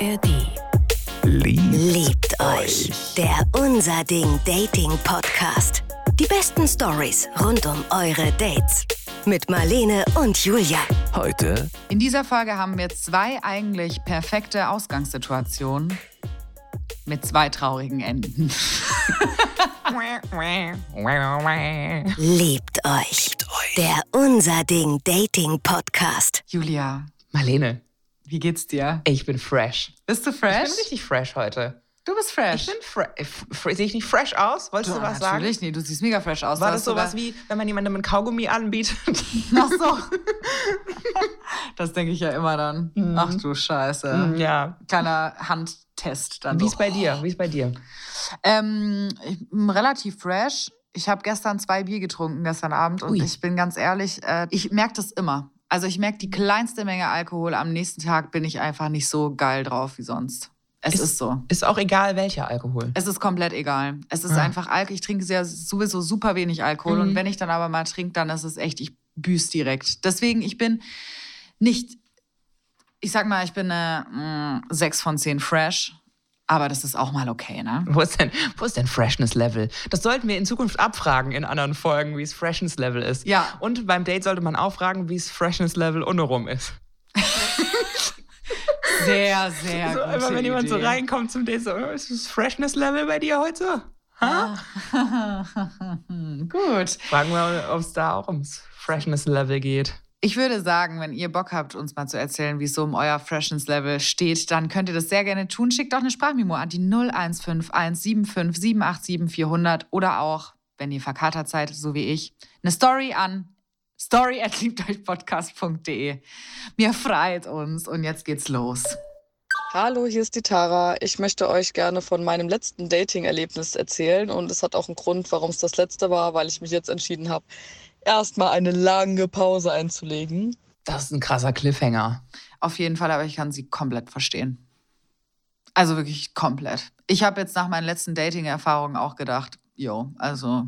ARD. Liebt, Liebt euch. Der Unser Ding Dating Podcast. Die besten Stories rund um eure Dates. Mit Marlene und Julia. Heute In dieser Folge haben wir zwei eigentlich perfekte Ausgangssituationen mit zwei traurigen Enden. Liebt euch. Der Unser Ding Dating Podcast. Julia, Marlene, wie geht's dir? ich bin fresh. Bist du Ich fresh? bin richtig fresh heute. Du bist Ich fresh. bin fresh. Sehe ich nicht fresh aus? Wolltest du, was sagen? Natürlich, nee, du siehst mega fresh aus. War Du das sowas wie, wenn man jemandem ein Kaugummi anbietet? Ach so. das denke ich ja immer dann. Ach du Scheiße. ja. Kleiner Handtest dann. Wie ist bei dir? Wie ist bei dir? Ähm, ich bin relativ fresh. Ich habe gestern zwei Bier getrunken, gestern Abend. Und Ui. ich bin ganz ehrlich, äh, ich merke das immer. Also ich merke die kleinste Menge Alkohol. Am nächsten Tag bin ich einfach nicht so geil drauf wie sonst. Es ist, Ist- so. Ist auch egal, welcher Alkohol. Es ist komplett egal. Es ist Ah. einfach Alkohol. Ich trinke sehr, sowieso super wenig Alkohol. Mhm. Und wenn ich dann aber mal trinke, dann ist es echt, ich büß direkt. Deswegen, ich bin nicht, ich sag mal, ich bin eine mm, 6 von 10 fresh. Aber das ist auch mal okay, ne? Wo ist denn, wo ist denn Freshness-Level? Das sollten wir in Zukunft abfragen in anderen Folgen, wie es Freshness-Level ist. Ja. Und beim Date sollte man auch fragen, wie es Freshness-Level untenrum ist. Sehr, sehr so, einfach wenn jemand so Idee. reinkommt zum Date, so, oh, ist das Freshness-Level bei dir heute? Ha? Gut. Fragen wir, ob es da auch ums Freshness-Level geht. Ich würde sagen, wenn ihr Bock habt, uns mal zu erzählen, wie es so um euer Freshness-Level steht, dann könnt ihr das sehr gerne tun. Schickt auch eine Sprachmemo an die 015175 787 400 oder auch, wenn ihr verkatert seid, so wie ich, eine Story an story at liebteuchpodcast.de. Mir freut uns und jetzt geht's los. Hallo, hier ist die Tara. Ich möchte euch gerne von meinem letzten Dating-Erlebnis erzählen und es hat auch einen Grund, warum es das letzte war, weil ich mich jetzt entschieden habe, erstmal eine lange Pause einzulegen. Das ist ein krasser Cliffhanger. Auf jeden Fall, aber ich kann sie komplett verstehen. Also wirklich komplett. Ich habe jetzt nach meinen letzten Dating-Erfahrungen auch gedacht, jo, also,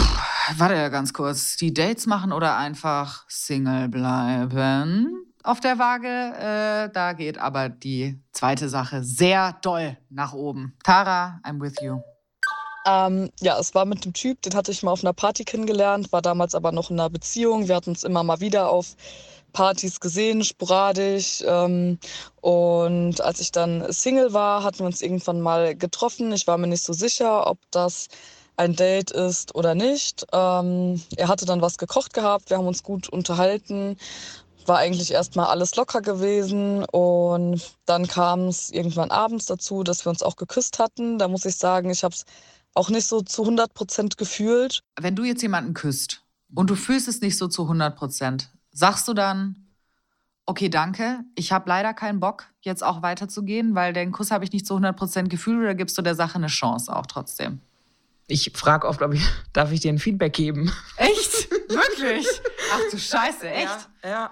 pff, warte ja ganz kurz, die Dates machen oder einfach Single bleiben? Auf der Waage, äh, da geht aber die zweite Sache sehr doll nach oben. Tara, I'm with you. Ähm, ja, es war mit dem Typ, den hatte ich mal auf einer Party kennengelernt, war damals aber noch in einer Beziehung. Wir hatten uns immer mal wieder auf Partys gesehen, sporadisch. Ähm, und als ich dann Single war, hatten wir uns irgendwann mal getroffen. Ich war mir nicht so sicher, ob das ein Date ist oder nicht. Ähm, er hatte dann was gekocht gehabt, wir haben uns gut unterhalten. War eigentlich erstmal alles locker gewesen und dann kam es irgendwann abends dazu, dass wir uns auch geküsst hatten. Da muss ich sagen, ich habe es auch nicht so zu 100 Prozent gefühlt. Wenn du jetzt jemanden küsst und du fühlst es nicht so zu 100 Prozent, sagst du dann, okay, danke, ich habe leider keinen Bock, jetzt auch weiterzugehen, weil den Kuss habe ich nicht zu 100 Prozent gefühlt oder gibst du der Sache eine Chance auch trotzdem? Ich frage oft, ob ich, darf ich dir ein Feedback geben? Echt? Wirklich? Ach du Scheiße, echt? Ja. ja.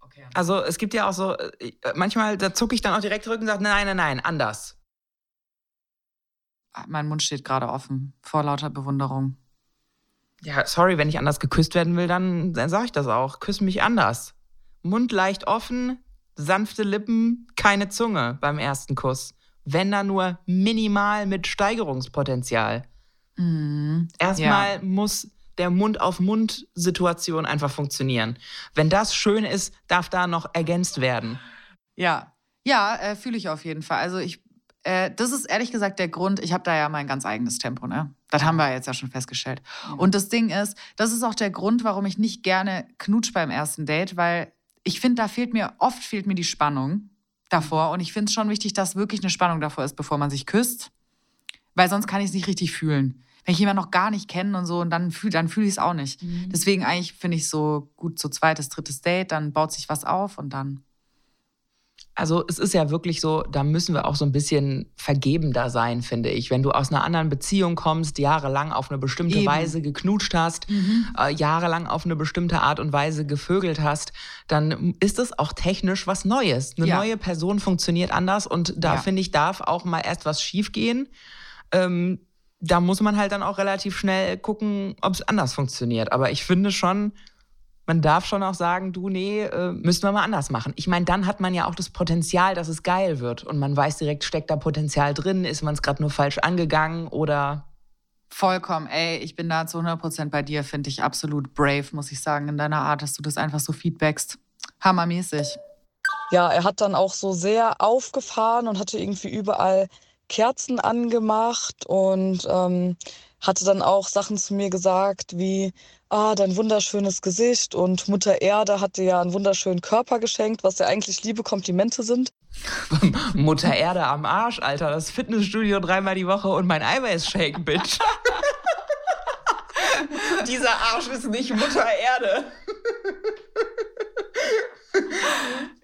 Okay. Also es gibt ja auch so, äh, manchmal, da zucke ich dann auch direkt zurück und sage, nein, nein, nein, anders. Mein Mund steht gerade offen vor lauter Bewunderung. Ja, sorry, wenn ich anders geküsst werden will, dann, dann sage ich das auch. Küss mich anders. Mund leicht offen, sanfte Lippen, keine Zunge beim ersten Kuss. Wenn da nur minimal mit Steigerungspotenzial. Mhm. Erstmal muss der Mund-auf-Mund-Situation einfach funktionieren. Wenn das schön ist, darf da noch ergänzt werden. Ja, ja, äh, fühle ich auf jeden Fall. Also ich, äh, das ist ehrlich gesagt der Grund, ich habe da ja mein ganz eigenes Tempo, ne? Das haben wir jetzt ja schon festgestellt. Und das Ding ist, das ist auch der Grund, warum ich nicht gerne knutsch beim ersten Date, weil ich finde, da fehlt mir, oft fehlt mir die Spannung davor. Und ich finde es schon wichtig, dass wirklich eine Spannung davor ist, bevor man sich küsst. Weil sonst kann ich es nicht richtig fühlen. Wenn ich jemanden noch gar nicht kenne und so, und dann fühle dann fühl ich es auch nicht. Deswegen eigentlich finde ich so gut, so zweites, drittes Date, dann baut sich was auf und dann. Also es ist ja wirklich so, da müssen wir auch so ein bisschen vergebender sein, finde ich. Wenn du aus einer anderen Beziehung kommst, jahrelang auf eine bestimmte Eben. Weise geknutscht hast, äh, jahrelang auf eine bestimmte Art und Weise gevögelt hast, dann ist es auch technisch was Neues. Eine Ja. neue Person funktioniert anders und da Ja. finde ich, darf auch mal erst was schiefgehen. Ähm, da muss man halt dann auch relativ schnell gucken, ob es anders funktioniert. Aber ich finde schon, man darf schon auch sagen, du, nee, äh, müssen wir mal anders machen. Ich meine, dann hat man ja auch das Potenzial, dass es geil wird. Und man weiß direkt, steckt da Potenzial drin, ist man es gerade nur falsch angegangen oder. Vollkommen, ey, ich bin da zu 100% bei dir, finde ich absolut brave, muss ich sagen, in deiner Art, dass du das einfach so feedbackst. Hammermäßig. Ja, er hat dann auch so sehr aufgefahren und hatte irgendwie überall Kerzen angemacht und ähm, hatte dann auch Sachen zu mir gesagt wie, ah, dein wunderschönes Gesicht und Mutter Erde hat dir ja einen wunderschönen Körper geschenkt, was ja eigentlich liebe Komplimente sind. Mutter Erde am Arsch, Alter, das Fitnessstudio dreimal die Woche und mein Eiweißshake, Bitch. Dieser Arsch ist nicht Mutter Erde.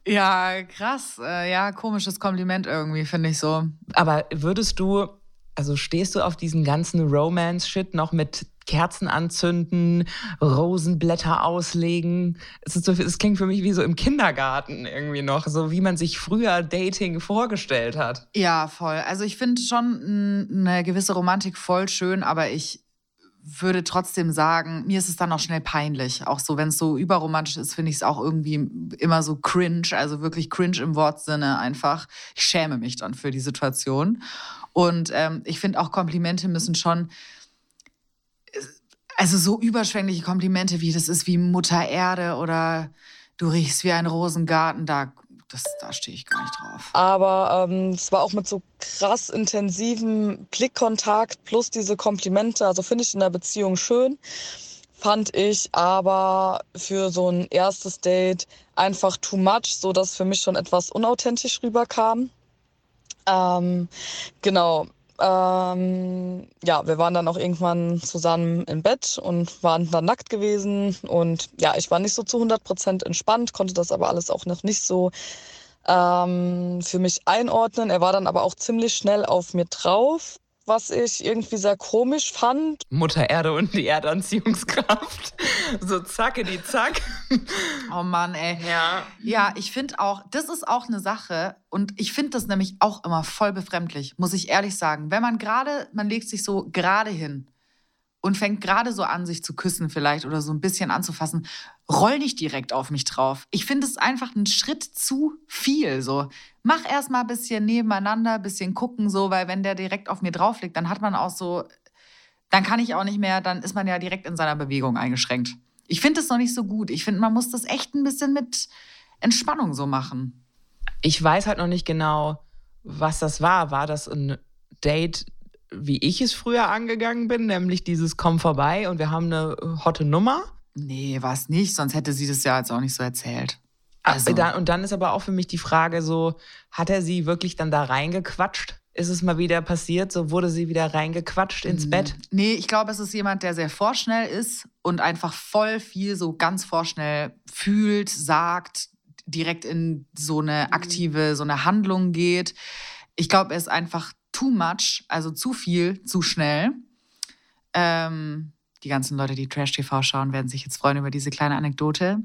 Ja, krass. Äh, ja, komisches Kompliment irgendwie, finde ich so. Aber würdest du, also stehst du auf diesen ganzen Romance-Shit noch mit Kerzen anzünden, Rosenblätter auslegen? Es, so, es klingt für mich wie so im Kindergarten irgendwie noch, so wie man sich früher Dating vorgestellt hat. Ja, voll. Also ich finde schon eine gewisse Romantik voll schön, aber ich würde trotzdem sagen, mir ist es dann auch schnell peinlich. Auch so, wenn es so überromantisch ist, finde ich es auch irgendwie immer so cringe, also wirklich cringe im Wortsinne einfach. Ich schäme mich dann für die Situation. Und ähm, ich finde auch Komplimente müssen schon, also so überschwängliche Komplimente wie das ist wie Mutter Erde oder du riechst wie ein Rosengarten, da das, da stehe ich gar nicht drauf. Aber ähm, es war auch mit so krass intensivem Blickkontakt plus diese Komplimente. Also finde ich in der Beziehung schön. Fand ich aber für so ein erstes Date einfach too much, so dass für mich schon etwas unauthentisch rüberkam. Ähm, genau. Ähm, ja, wir waren dann auch irgendwann zusammen im Bett und waren dann nackt gewesen. Und ja, ich war nicht so zu 100 Prozent entspannt, konnte das aber alles auch noch nicht so ähm, für mich einordnen. Er war dann aber auch ziemlich schnell auf mir drauf was ich irgendwie sehr komisch fand. Mutter Erde und die Erdanziehungskraft. So zacke die zack. Oh Mann, ey. Ja. Ja, ich finde auch, das ist auch eine Sache und ich finde das nämlich auch immer voll befremdlich, muss ich ehrlich sagen. Wenn man gerade, man legt sich so gerade hin und fängt gerade so an, sich zu küssen vielleicht oder so ein bisschen anzufassen, roll nicht direkt auf mich drauf. Ich finde es einfach einen Schritt zu viel. So, mach erst mal ein bisschen nebeneinander, ein bisschen gucken, so, weil wenn der direkt auf mir drauf liegt, dann hat man auch so, dann kann ich auch nicht mehr, dann ist man ja direkt in seiner Bewegung eingeschränkt. Ich finde es noch nicht so gut. Ich finde, man muss das echt ein bisschen mit Entspannung so machen. Ich weiß halt noch nicht genau, was das war. War das ein Date, wie ich es früher angegangen bin, nämlich dieses Komm vorbei und wir haben eine hotte Nummer. Nee, war es nicht, sonst hätte sie das ja jetzt auch nicht so erzählt. Also. Und dann ist aber auch für mich die Frage so, hat er sie wirklich dann da reingequatscht? Ist es mal wieder passiert? So wurde sie wieder reingequatscht ins Bett? Nee, ich glaube, es ist jemand, der sehr vorschnell ist und einfach voll viel so ganz vorschnell fühlt, sagt, direkt in so eine aktive, so eine Handlung geht. Ich glaube, er ist einfach too much, also zu viel, zu schnell. Ähm, die ganzen Leute, die Trash TV schauen, werden sich jetzt freuen über diese kleine Anekdote.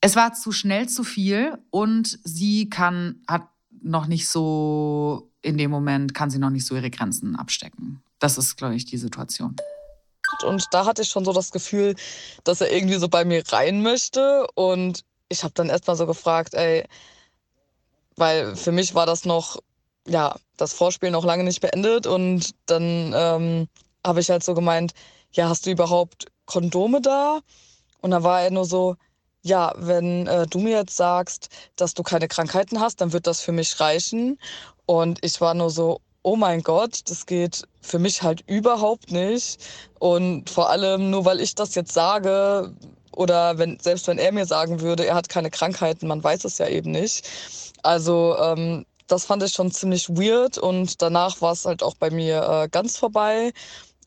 Es war zu schnell zu viel und sie kann, hat noch nicht so, in dem Moment kann sie noch nicht so ihre Grenzen abstecken. Das ist, glaube ich, die Situation. Und da hatte ich schon so das Gefühl, dass er irgendwie so bei mir rein möchte. Und ich habe dann erstmal so gefragt, ey, weil für mich war das noch ja, das Vorspiel noch lange nicht beendet und dann ähm, habe ich halt so gemeint, ja, hast du überhaupt Kondome da? Und dann war er nur so, ja, wenn äh, du mir jetzt sagst, dass du keine Krankheiten hast, dann wird das für mich reichen. Und ich war nur so, oh mein Gott, das geht für mich halt überhaupt nicht. Und vor allem nur weil ich das jetzt sage oder wenn, selbst wenn er mir sagen würde, er hat keine Krankheiten, man weiß es ja eben nicht. Also ähm, das fand ich schon ziemlich weird und danach war es halt auch bei mir äh, ganz vorbei.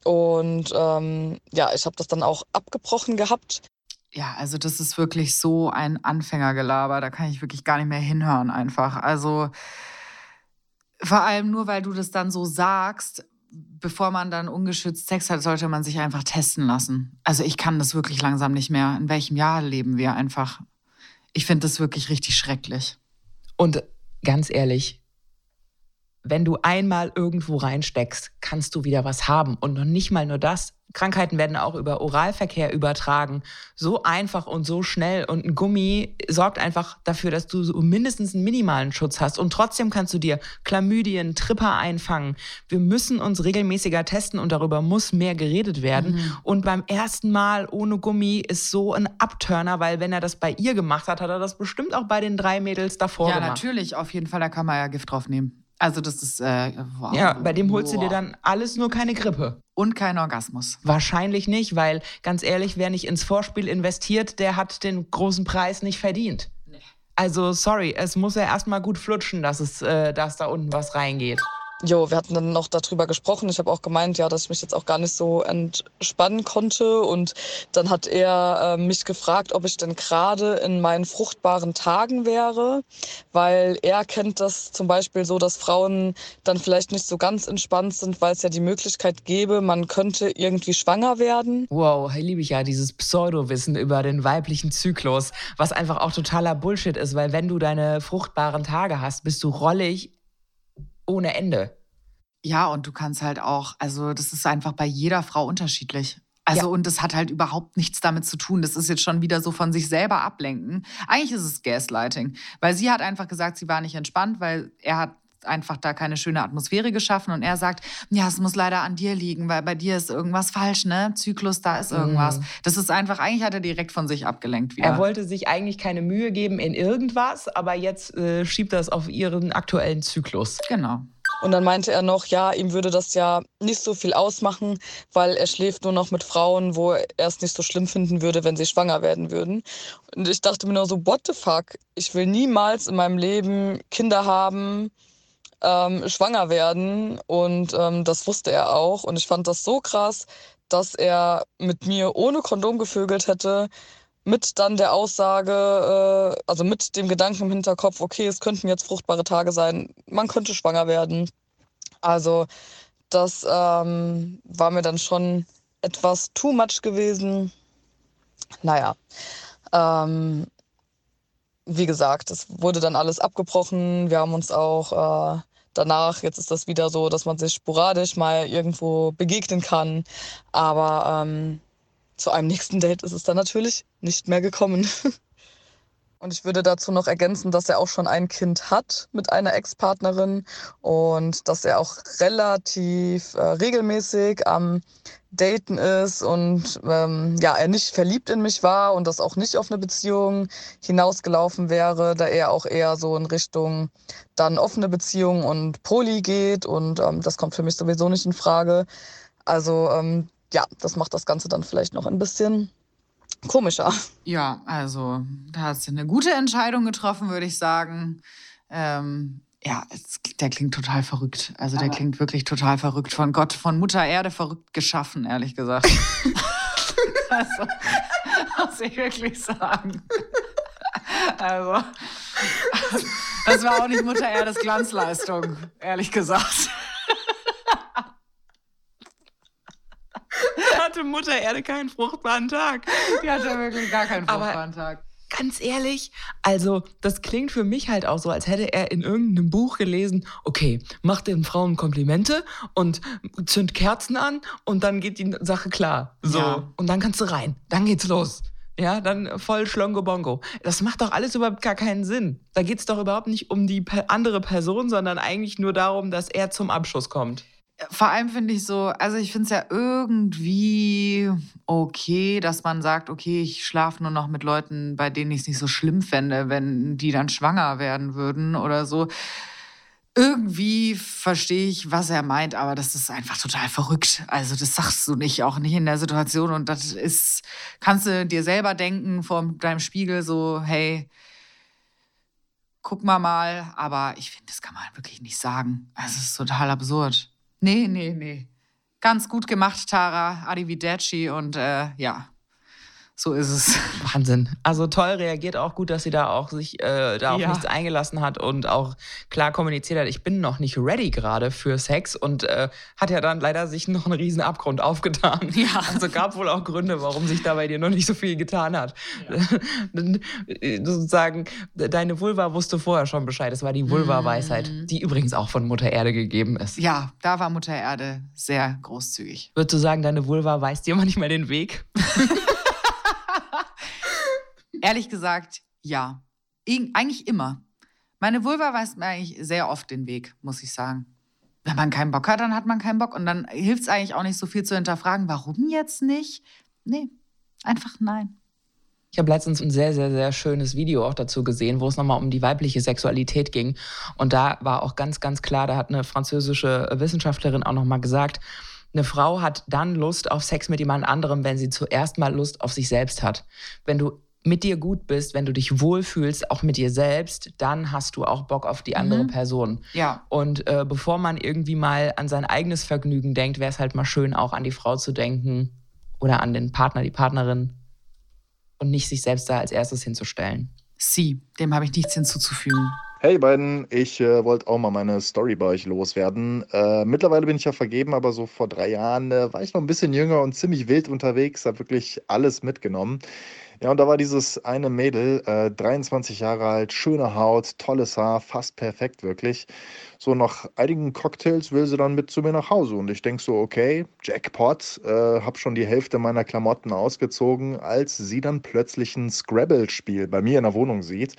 Und ähm, ja, ich habe das dann auch abgebrochen gehabt. Ja, also das ist wirklich so ein Anfängergelaber. Da kann ich wirklich gar nicht mehr hinhören einfach. Also vor allem nur, weil du das dann so sagst, bevor man dann ungeschützt Sex hat, sollte man sich einfach testen lassen. Also ich kann das wirklich langsam nicht mehr. In welchem Jahr leben wir einfach? Ich finde das wirklich richtig schrecklich. Und ganz ehrlich, wenn du einmal irgendwo reinsteckst, kannst du wieder was haben. Und noch nicht mal nur das. Krankheiten werden auch über Oralverkehr übertragen. So einfach und so schnell. Und ein Gummi sorgt einfach dafür, dass du so mindestens einen minimalen Schutz hast. Und trotzdem kannst du dir Chlamydien, Tripper einfangen. Wir müssen uns regelmäßiger testen und darüber muss mehr geredet werden. Mhm. Und beim ersten Mal ohne Gummi ist so ein Abturner, weil wenn er das bei ihr gemacht hat, hat er das bestimmt auch bei den drei Mädels davor ja, gemacht. Ja, natürlich, auf jeden Fall. Da kann man ja Gift drauf nehmen. Also das ist äh, wow. Ja, bei dem holst du dir dann alles nur keine Grippe. Und kein Orgasmus. Wahrscheinlich nicht, weil ganz ehrlich, wer nicht ins Vorspiel investiert, der hat den großen Preis nicht verdient. Nee. Also sorry, es muss ja erstmal gut flutschen, dass es, äh, dass da unten was reingeht. Jo, wir hatten dann noch darüber gesprochen. Ich habe auch gemeint, ja, dass ich mich jetzt auch gar nicht so entspannen konnte. Und dann hat er äh, mich gefragt, ob ich denn gerade in meinen fruchtbaren Tagen wäre, weil er kennt das zum Beispiel so, dass Frauen dann vielleicht nicht so ganz entspannt sind, weil es ja die Möglichkeit gäbe, man könnte irgendwie schwanger werden. Wow, liebe ich ja dieses Pseudowissen über den weiblichen Zyklus, was einfach auch totaler Bullshit ist, weil wenn du deine fruchtbaren Tage hast, bist du rollig ohne Ende. Ja, und du kannst halt auch, also das ist einfach bei jeder Frau unterschiedlich. Also, ja. und das hat halt überhaupt nichts damit zu tun. Das ist jetzt schon wieder so von sich selber ablenken. Eigentlich ist es Gaslighting, weil sie hat einfach gesagt, sie war nicht entspannt, weil er hat einfach da keine schöne Atmosphäre geschaffen und er sagt, ja, es muss leider an dir liegen, weil bei dir ist irgendwas falsch, ne? Zyklus, da ist irgendwas. Mm. Das ist einfach, eigentlich hat er direkt von sich abgelenkt wieder. Er wollte sich eigentlich keine Mühe geben in irgendwas, aber jetzt äh, schiebt er es auf ihren aktuellen Zyklus. Genau. Und dann meinte er noch, ja, ihm würde das ja nicht so viel ausmachen, weil er schläft nur noch mit Frauen, wo er es nicht so schlimm finden würde, wenn sie schwanger werden würden. Und ich dachte mir nur so, what the fuck? Ich will niemals in meinem Leben Kinder haben, ähm, schwanger werden. Und ähm, das wusste er auch. Und ich fand das so krass, dass er mit mir ohne Kondom gevögelt hätte, mit dann der Aussage, äh, also mit dem Gedanken im Hinterkopf, okay, es könnten jetzt fruchtbare Tage sein, man könnte schwanger werden. Also das ähm, war mir dann schon etwas too much gewesen. Naja, ähm, wie gesagt, es wurde dann alles abgebrochen. Wir haben uns auch äh, danach, jetzt ist das wieder so, dass man sich sporadisch mal irgendwo begegnen kann. Aber ähm, zu einem nächsten Date ist es dann natürlich nicht mehr gekommen. Und ich würde dazu noch ergänzen, dass er auch schon ein Kind hat mit einer Ex-Partnerin und dass er auch relativ äh, regelmäßig am Daten ist und ähm, ja, er nicht verliebt in mich war und das auch nicht auf eine Beziehung hinausgelaufen wäre, da er auch eher so in Richtung dann offene Beziehung und Poli geht und ähm, das kommt für mich sowieso nicht in Frage. Also ähm, ja, das macht das Ganze dann vielleicht noch ein bisschen komischer. Ja, also da hat sie eine gute Entscheidung getroffen, würde ich sagen. Ähm, ja, es, der klingt total verrückt. Also der klingt wirklich total verrückt. Von Gott, von Mutter Erde verrückt geschaffen, ehrlich gesagt. also, muss ich wirklich sagen. Also, das war auch nicht Mutter Erdes Glanzleistung, ehrlich gesagt. Hatte Mutter Erde keinen fruchtbaren Tag. Die hatte wirklich gar keinen fruchtbaren Aber Tag. Ganz ehrlich, also das klingt für mich halt auch so, als hätte er in irgendeinem Buch gelesen, okay, mach den Frauen Komplimente und zünd Kerzen an und dann geht die Sache klar. So. Ja. Und dann kannst du rein. Dann geht's los. Ja, dann voll Schlongo Bongo. Das macht doch alles überhaupt gar keinen Sinn. Da geht's doch überhaupt nicht um die andere Person, sondern eigentlich nur darum, dass er zum Abschuss kommt vor allem finde ich so, also ich finde es ja irgendwie okay, dass man sagt, okay, ich schlafe nur noch mit Leuten, bei denen ich es nicht so schlimm fände, wenn die dann schwanger werden würden oder so. Irgendwie verstehe ich, was er meint, aber das ist einfach total verrückt. Also das sagst du nicht, auch nicht in der Situation. Und das ist, kannst du dir selber denken vor deinem Spiegel so, hey, guck mal mal. Aber ich finde, das kann man wirklich nicht sagen. Also es ist total absurd. Nee, nee, nee. Ganz gut gemacht, Tara, Arrivederci und äh, ja, So ist es. Wahnsinn. Also toll reagiert auch gut, dass sie da auch sich äh, da auf Ja. nichts eingelassen hat und auch klar kommuniziert hat, ich bin noch nicht ready gerade für Sex und äh, hat ja dann leider sich noch einen riesen Abgrund aufgetan. Ja. Also gab wohl auch Gründe, warum sich da bei dir noch nicht so viel getan hat. Äh, Sozusagen, deine Vulva wusste vorher schon Bescheid. Es war die Vulva-Weisheit, die übrigens auch von Mutter Erde gegeben ist. Ja, da war Mutter Erde sehr großzügig. Würdest du sagen, deine Vulva weiß dir manchmal den Weg? Ehrlich gesagt, ja. Eigentlich immer. Meine Vulva weiß mir eigentlich sehr oft den Weg, muss ich sagen. Wenn man keinen Bock hat, dann hat man keinen Bock. Und dann hilft es eigentlich auch nicht so viel zu hinterfragen, warum jetzt nicht? Nee, einfach nein. Ich habe letztens ein sehr, sehr, sehr schönes Video auch dazu gesehen, wo es nochmal um die weibliche Sexualität ging. Und da war auch ganz, ganz klar, da hat eine französische Wissenschaftlerin auch nochmal gesagt, eine Frau hat dann Lust auf Sex mit jemand anderem, wenn sie zuerst mal Lust auf sich selbst hat. Wenn du mit dir gut bist, wenn du dich wohlfühlst, auch mit dir selbst, dann hast du auch Bock auf die andere Mhm. Person. Ja. Und äh, bevor man irgendwie mal an sein eigenes Vergnügen denkt, wäre es halt mal schön, auch an die Frau zu denken oder an den Partner, die Partnerin und nicht sich selbst da als erstes hinzustellen. Sie, dem habe ich nichts hinzuzufügen. Hey ihr beiden, ich äh, wollte auch mal meine Story bei euch loswerden. Äh, mittlerweile bin ich ja vergeben, aber so vor drei Jahren äh, war ich noch ein bisschen jünger und ziemlich wild unterwegs, habe wirklich alles mitgenommen. Ja, und da war dieses eine Mädel, äh, 23 Jahre alt, schöne Haut, tolles Haar, fast perfekt wirklich. So nach einigen Cocktails will sie dann mit zu mir nach Hause und ich denke so, okay, Jackpot, äh, habe schon die Hälfte meiner Klamotten ausgezogen, als sie dann plötzlich ein Scrabble-Spiel bei mir in der Wohnung sieht.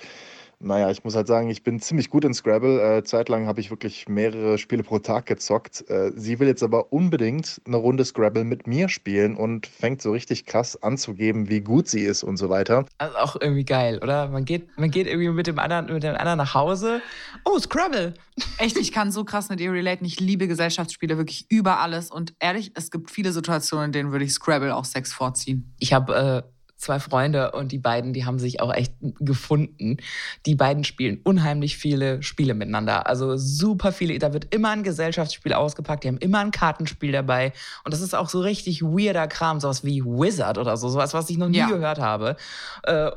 Naja, ich muss halt sagen, ich bin ziemlich gut in Scrabble. Äh, zeitlang habe ich wirklich mehrere Spiele pro Tag gezockt. Äh, sie will jetzt aber unbedingt eine Runde Scrabble mit mir spielen und fängt so richtig krass anzugeben, wie gut sie ist und so weiter. Also auch irgendwie geil, oder? Man geht, man geht irgendwie mit dem anderen, mit dem anderen nach Hause. Oh, Scrabble! Echt, ich kann so krass mit ihr relaten. Ich liebe Gesellschaftsspiele wirklich über alles. Und ehrlich, es gibt viele Situationen, in denen würde ich Scrabble auch Sex vorziehen. Ich habe äh, zwei Freunde und die beiden, die haben sich auch echt gefunden. Die beiden spielen unheimlich viele Spiele miteinander. Also super viele. Da wird immer ein Gesellschaftsspiel ausgepackt. Die haben immer ein Kartenspiel dabei. Und das ist auch so richtig weirder Kram. Sowas wie Wizard oder so. Sowas, was ich noch nie Ja. gehört habe. Äh,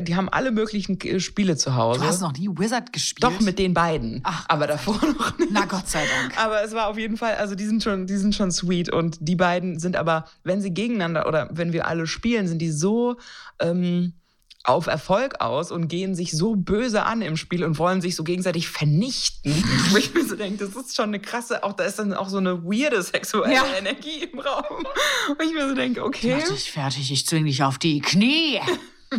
die haben alle möglichen äh, Spiele zu Hause. Du hast noch nie Wizard gespielt? Doch, mit den beiden. Ach, aber davor noch nicht. Na Gott sei Dank. Aber es war auf jeden Fall, also die sind schon, die sind schon sweet und die beiden sind aber, wenn sie gegeneinander oder wenn wir alle spielen, sind die so ähm, auf Erfolg aus und gehen sich so böse an im Spiel und wollen sich so gegenseitig vernichten. Wo ich mir so denke, das ist schon eine krasse, auch da ist dann auch so eine weirde sexuelle Ja. Energie im Raum. Und ich mir so denke, okay, mach dich fertig, ich zwing dich auf die Knie.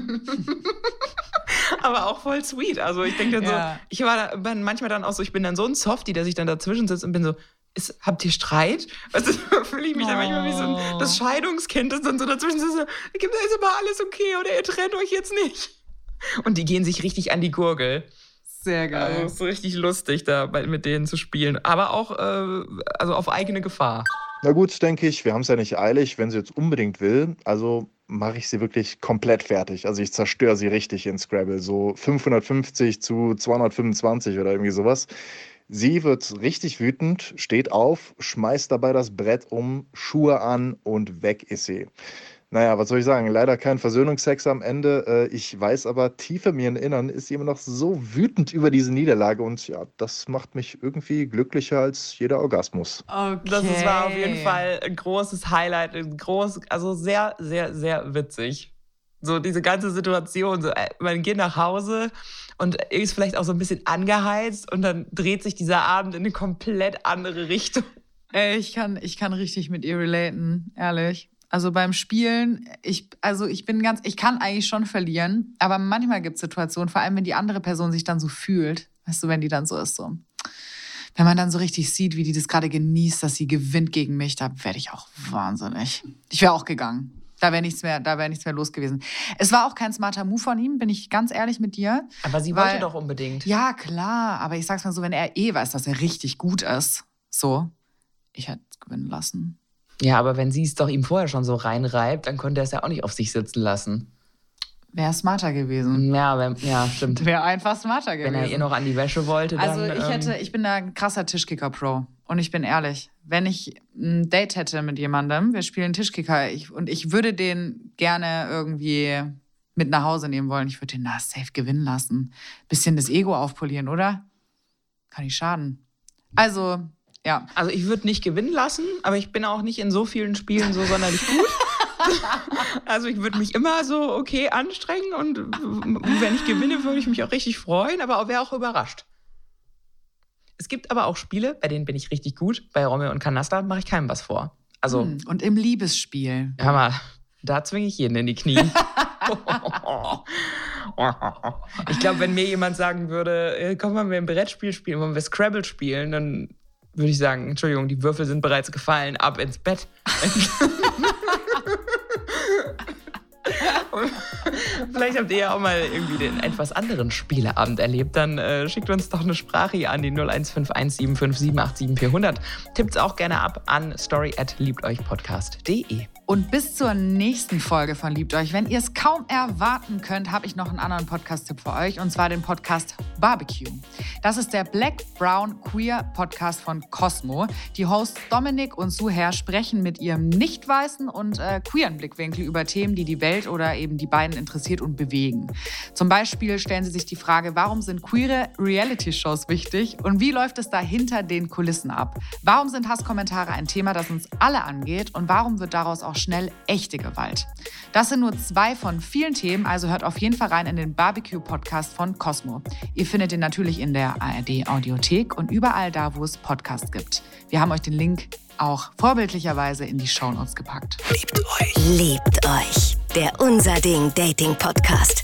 aber auch voll sweet. Also ich denke dann Ja. so, ich war da, bin manchmal dann auch so, ich bin dann so ein Softie, der sich dann dazwischen sitzt und bin so, ist, habt ihr Streit? Weißt du, da fühle ich mich dann manchmal wie so ein, Oh. das Scheidungskind, das dann so dazwischen so, gibt ist aber alles okay oder ihr trennt euch jetzt nicht. Und die gehen sich richtig an die Gurgel. Sehr Also geil. es ist so richtig lustig, da mit denen zu spielen. Aber auch äh, also auf eigene Gefahr. Na gut, denke ich, wir haben es ja nicht eilig, wenn sie jetzt unbedingt will. Also mache ich sie wirklich komplett fertig. Also ich zerstöre sie richtig in Scrabble. So 550 zu 225 oder irgendwie sowas. Sie wird richtig wütend, steht auf, schmeißt dabei das Brett um, Schuhe an und weg ist sie. Naja, was soll ich sagen? Leider kein Versöhnungsex am Ende. Äh, Ich weiß aber, tief in mir im Innern ist sie immer noch so wütend über diese Niederlage und ja, das macht mich irgendwie glücklicher als jeder Orgasmus. Okay. Das war auf jeden Fall ein großes Highlight, ein groß, also sehr, sehr, sehr witzig. So diese ganze Situation, so, äh, man geht nach Hause und ist vielleicht auch so ein bisschen angeheizt und dann dreht sich dieser Abend in eine komplett andere Richtung. Ey, ich kann, ich kann richtig mit ihr relaten, ehrlich. Also beim Spielen, ich, also ich bin ganz, ich kann eigentlich schon verlieren, aber manchmal gibt es Situationen, vor allem wenn die andere Person sich dann so fühlt, weißt du, wenn die dann so ist, so. Wenn man dann so richtig sieht, wie die das gerade genießt, dass sie gewinnt gegen mich, da werde ich auch wahnsinnig. Ich wäre auch gegangen. Da wäre nichts mehr, da wäre nichts mehr los gewesen. Es war auch kein smarter Move von ihm, bin ich ganz ehrlich mit dir. Aber sie Weil- wollte doch unbedingt. Ja, klar, aber ich sag's mal so, wenn er eh weiß, dass er richtig gut ist, so, ich hätte es gewinnen lassen. Ja, aber wenn sie es doch ihm vorher schon so reinreibt, dann konnte er es ja auch nicht auf sich sitzen lassen. Wäre smarter gewesen. Ja, wenn, ja stimmt. Wäre einfach smarter gewesen. Wenn er ihr noch an die Wäsche wollte, dann. also ich ähm, hätte, ich bin da ein krasser Tischkicker-Pro. Und ich bin ehrlich, wenn ich ein Date hätte mit jemandem, wir spielen Tischkicker ich, und ich würde den gerne irgendwie mit nach Hause nehmen wollen. Ich würde den da safe gewinnen lassen. Bisschen das Ego aufpolieren, oder? Kann nicht schaden. Also, ja. Also ich würde nicht gewinnen lassen, aber ich bin auch nicht in so vielen Spielen so sonderlich gut. also ich würde mich immer so okay anstrengen und wenn ich gewinne, würde ich mich auch richtig freuen, aber wäre auch überrascht. Es gibt aber auch Spiele, bei denen bin ich richtig gut. Bei Romeo und Canaster mache ich keinem was vor. Also hm, und im Liebesspiel. Hör mal, da zwinge ich jeden in die Knie. ich glaube, wenn mir jemand sagen würde, äh, komm mal, wir ein Brettspiel spielen, wollen wir Scrabble spielen, dann würde ich sagen, Entschuldigung, die Würfel sind bereits gefallen, ab ins Bett. Vielleicht habt ihr ja auch mal irgendwie den etwas anderen Spieleabend erlebt. Dann äh, schickt uns doch eine Sprache an die 0151757877400. Tippt es auch gerne ab an story at liebteuchpodcast.de. Und bis zur nächsten Folge von Liebt euch, wenn ihr es kaum erwarten könnt, habe ich noch einen anderen Podcast-Tipp für euch und zwar den Podcast Barbecue. Das ist der Black Brown Queer Podcast von Cosmo. Die Hosts Dominik und Suher sprechen mit ihrem nicht weißen und äh, queeren Blickwinkel über Themen, die die Welt oder eben die beiden interessiert und bewegen. Zum Beispiel stellen sie sich die Frage, warum sind queere Reality-Shows wichtig und wie läuft es da hinter den Kulissen ab? Warum sind Hasskommentare ein Thema, das uns alle angeht und warum wird daraus auch schnell echte Gewalt? Das sind nur zwei von vielen Themen, also hört auf jeden Fall rein in den Barbecue-Podcast von Cosmo. Ihr findet ihn natürlich in der ARD-Audiothek und überall da, wo es Podcasts gibt. Wir haben euch den Link auch vorbildlicherweise in die Shownotes gepackt. Liebt euch. Liebt euch. Der Unser Ding Dating Podcast.